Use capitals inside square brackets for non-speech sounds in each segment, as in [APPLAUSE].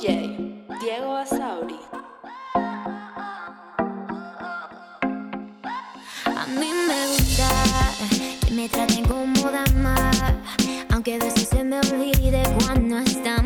DJ Diego Asauri. A mí me gusta que me traten como dama, aunque a veces se me olvide cuando están.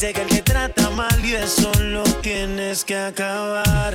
Llega el que trata mal y eso lo tienes que acabar.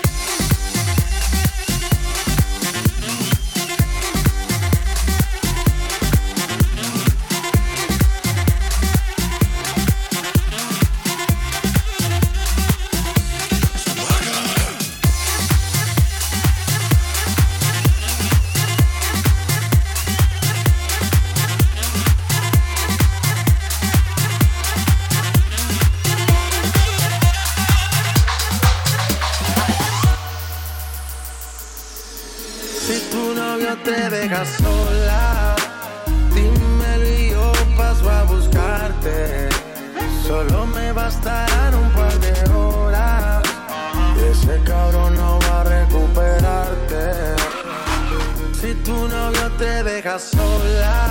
te dejas sola. Dímelo y yo paso a buscarte. Solo me bastarán un par de horas. Y ese cabrón no va a recuperarte. Si tu novio te deja sola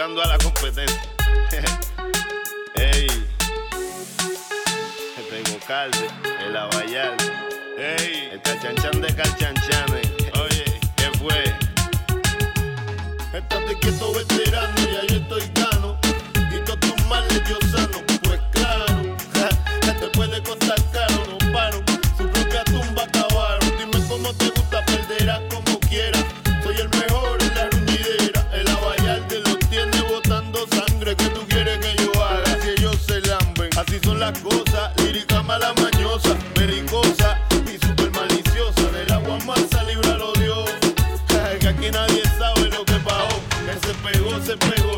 A la competencia. [LAUGHS] Ey. Tengo calde, el abayal. Ey. El cachanchan de calchanchanes. Oye, ¿qué fue? Estate quieto, veterano, ya yo estoy gano. Y todos tus males yo sano.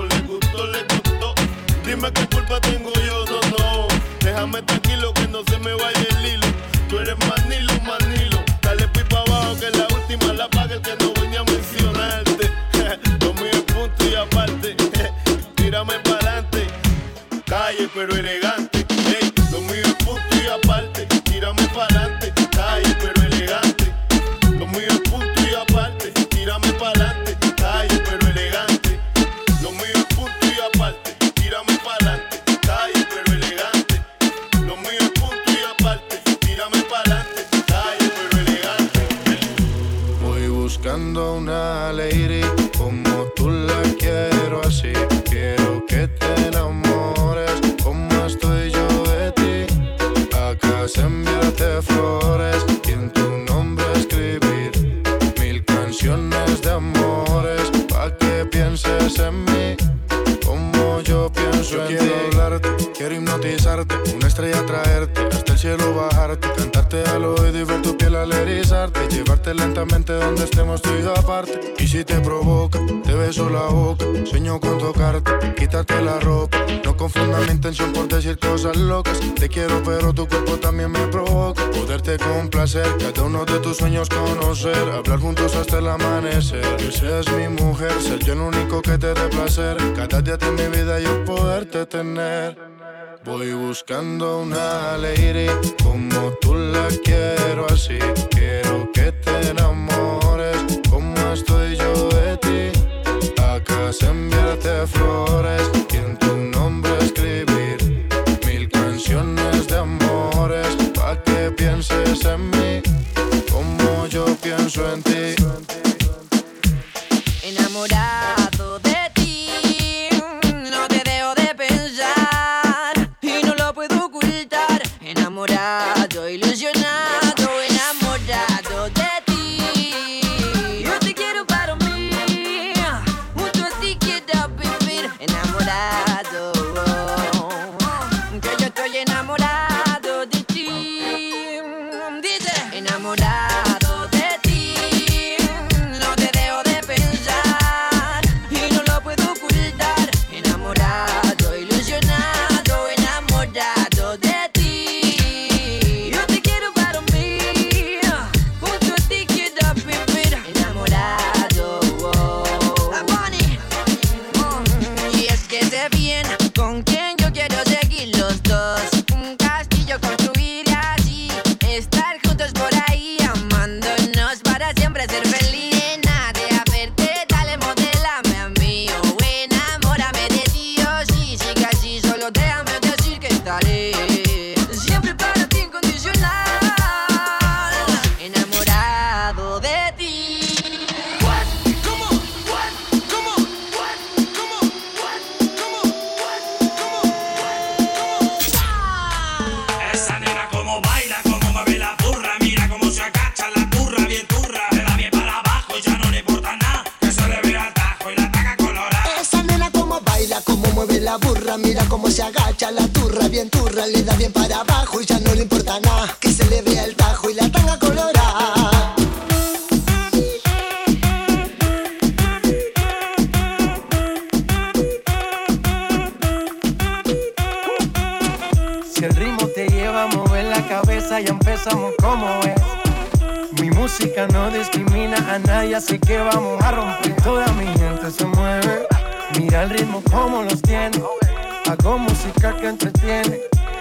Le gustó, le gustó. Dime qué culpa tengo yo, no, no. Déjame tranquilo que no se me vaya el hilo. Tú eres manilo, manilo. Dale pipa abajo que la última la paga el que no vine a mencionarte. [LAUGHS] Lo mío es punto y aparte. [LAUGHS] Tírame para adelante. Calle pero elegante. Ey, lo mío es punto y aparte. Tírame para adelante. Si te provoca, te beso la boca, sueño con tocarte, quitarte la ropa. No confunda mi intención por decir cosas locas. Te quiero, pero tu cuerpo también me provoca. Poderte complacer, cada uno de tus sueños conocer, hablar juntos hasta el amanecer. Que seas mi mujer, ser yo el único que te dé placer. Cada día de mi vida yo poderte tener. Voy buscando una lady como tú la quiero así. Quiero que te enamores Enviarte flores y en tu nombre escribir mil canciones de amores pa' que pienses en mí como yo pienso en ti. enamorado de ti. Dice, enamorado. le da bien para abajo y ya no le importa nada que se le vea el tajo y la tanga colorada. Si el ritmo te lleva a mover la cabeza, y empezamos como es. Mi música no discrimina a nadie, así que vamos a romper. Toda mi gente se mueve. Mira el ritmo como los tiene. Hago música que entretiene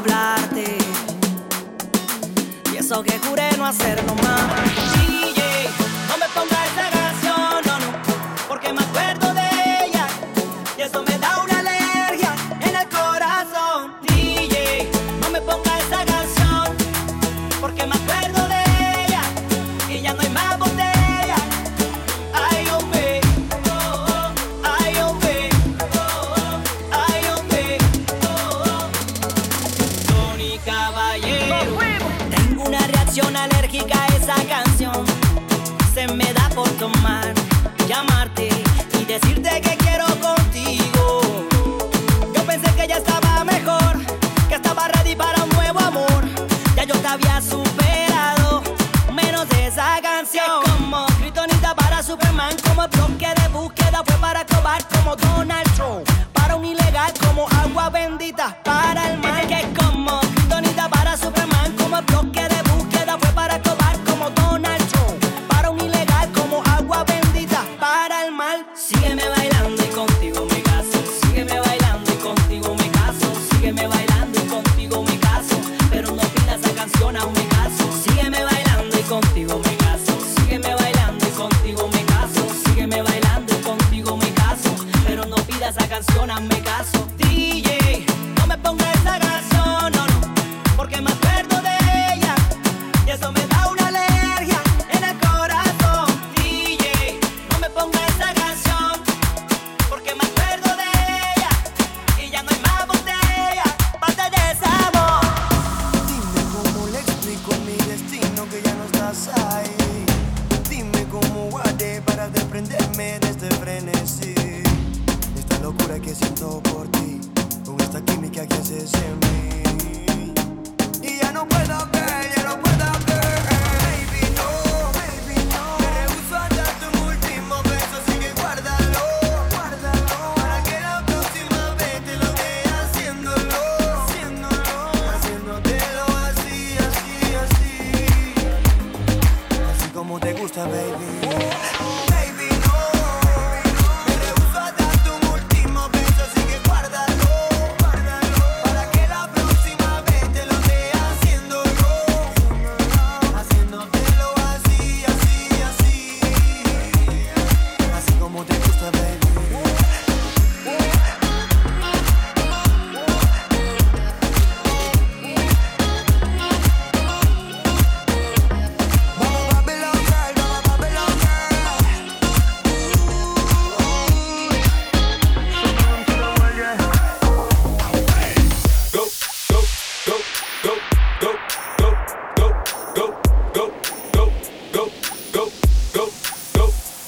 hablarte. Y eso que juré no hacerlo más. bloque de búsqueda fue para acabar como Donald Trump. Para un ilegal como agua bendita para el mar. te gusta, baby.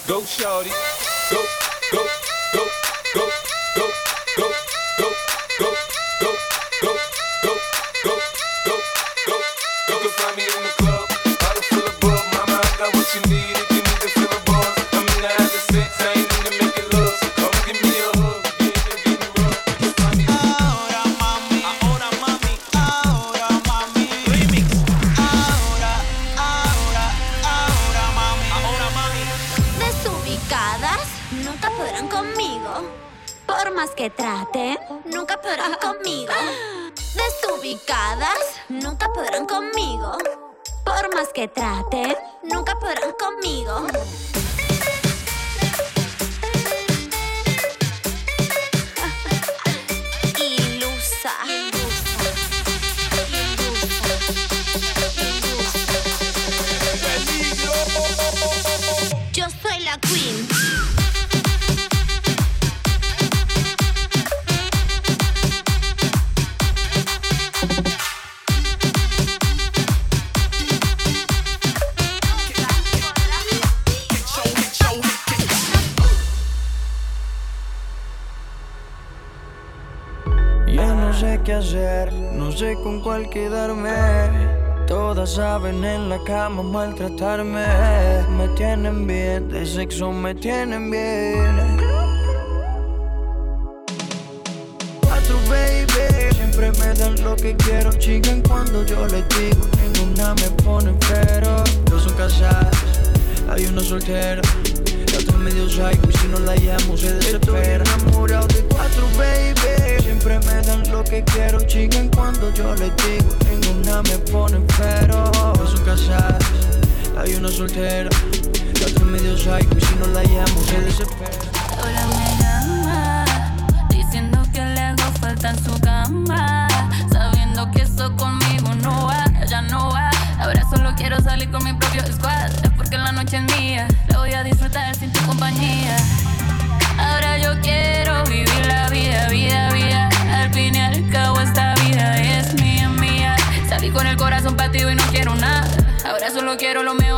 Go, shorty. Go, go, go, go, la cama maltratarme. Me tienen bien, de sexo me tienen bien. Cuatro baby, siempre me dan lo que quiero. Chican cuando yo les digo, ninguna me pone pero. Dos son casadas, hay una soltera. Medio psycho y si no la llamo se desespera. Estoy enamorado de cuatro baby, siempre me dan lo que quiero. Chican cuando yo les digo, ninguna me pone pero. Dos son casadas, hay una soltera. La otra medio psycho y si no la llamo se desespera. Ahora me llama, diciendo que le hago falta en su cama. Sabiendo que eso conmigo no va, ya no va. Ahora solo quiero salir con mi propio squad. Porque la noche es mía, la voy a disfrutar sin tu compañía. Ahora yo quiero vivir la vida, vida, vida. Al fin y al cabo, esta vida es mía, mía. Salí con el corazón partido y no quiero nada. Ahora solo quiero los mejores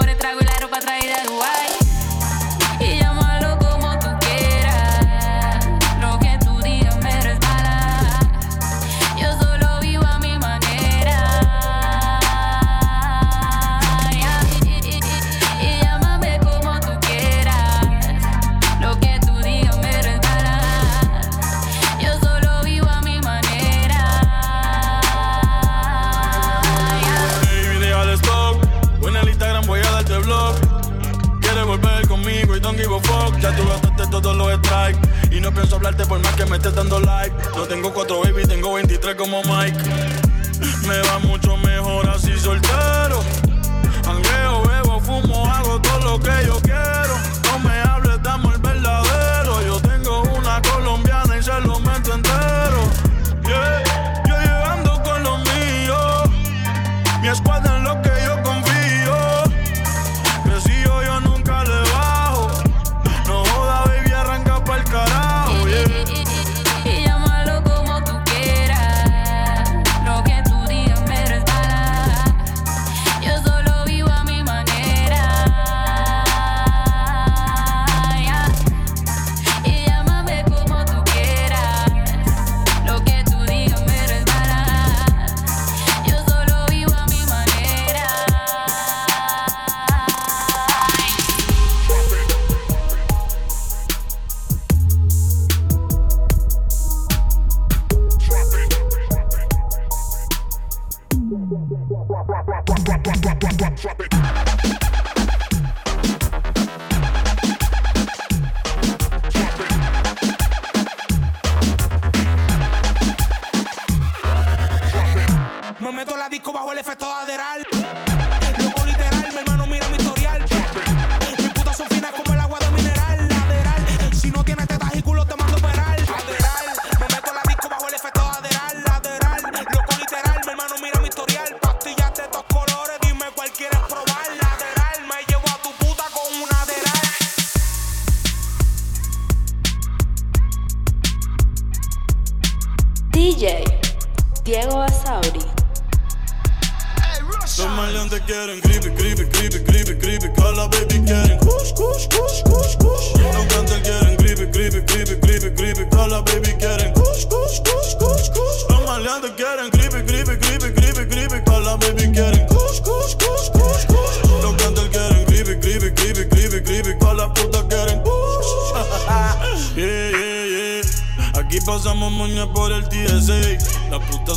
hablarte por más que me estés dando like. No tengo cuatro baby, tengo 23 como Mike. Me va mucho mejor así soltero. Angueo, bebo, fumo, hago todo lo que yo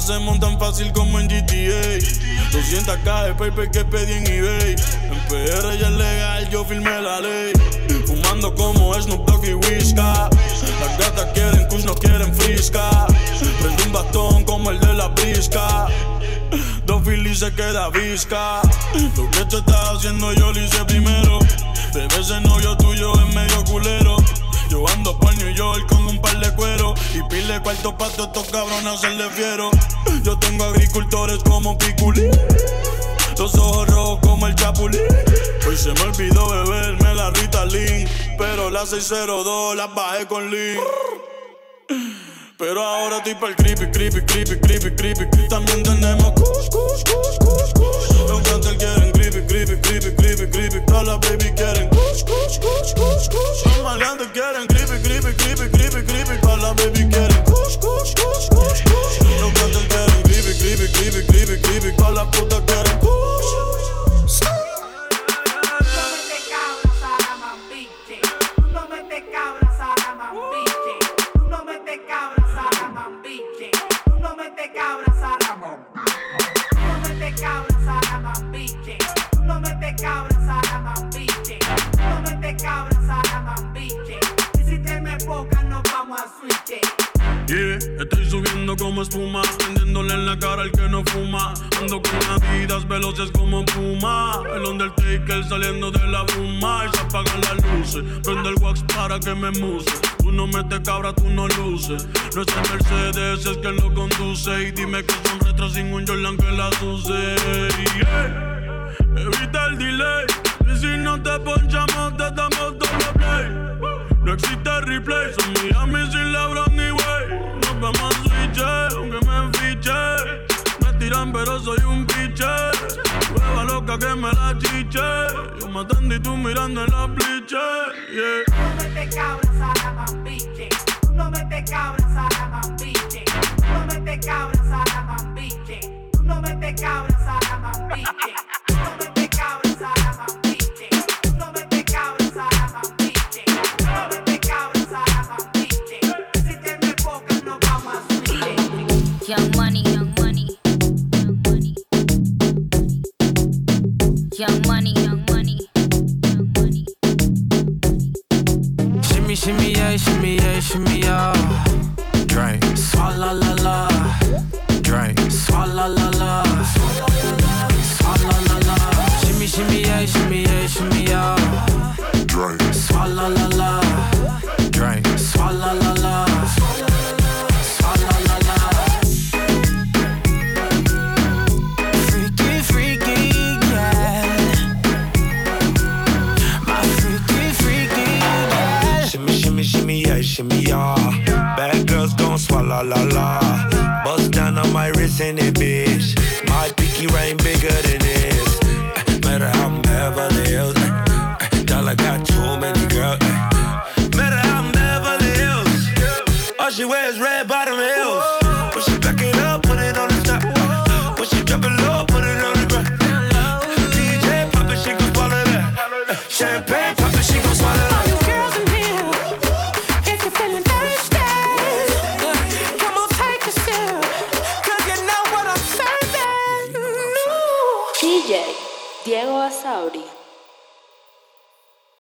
Se montan fácil como en GTA. 200k de paper que pedí en eBay. En PR ya es legal, yo firmé la ley. Fumando como Snoop Dogg y Whiska. Las gatas quieren kush, no quieren frisca. Prende un bastón como el de la brisca. Dos Phillies se queda visca. Lo que te estás haciendo yo lo hice primero. Bebé, ese novio tuyo es medio culero. Yo ando por New York con un par de cuero Y pile cuarto pa' todos estos cabrones hacerle fiero. Yo tengo agricultores como Piculín Los ojos rojos como el Chapulín. Hoy se me olvidó beberme la Rita Lin Pero la 602 la bajé con Lin pero ahora estoy el creepy, creepy, creepy, creepy, creepy. También tenemos kush, kush, kush, como Puma. El Undertaker saliendo de la bruma y se apagan las luces. Prende el wax para que me muse. Tú no metes cabra, tú no luces. No es el Mercedes, es que lo conduce. Y dime que son retro sin un Jordan que las use. Evita el delay. Y si no te ponchamos, te damos doble play. No existe replay, son Miami sin LeBron ni way. Nos vamos a switch, aunque me fiche. Me tiran, pero soy un piche. Loca que me la chiche. Yo matando y tú mirando en la pliche. No me te cabras a la mambiche. Tú no me te cabras a la mambiche. Tú no me te cabras a la mambiche. Tú no me cabras a la mambiche. pushing me out shimmy. Bad girls gon' swallow la la. Bust down on my wrist in it, bitch. My pinky ring bigger than this. Eh, Matter how I'm Beverly Hills. eh, Dollar got too many girls. Matter how I'm Beverly Hills. All she wears red bottom heels. When she back it up, put it on the top. When she drop it low, put it on the ground. DJ pop it, she gon' swallow that. Champagne